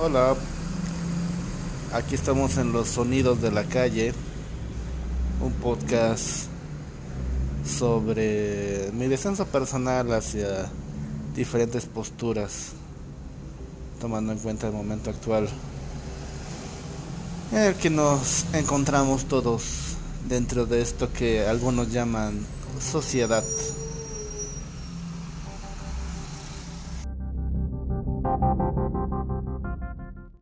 Hola, aquí estamos en Los Sonidos de la Calle, un podcast sobre mi descenso personal hacia diferentes posturas, tomando en cuenta el momento actual en el que nos encontramos todos dentro de esto que algunos llaman sociedad.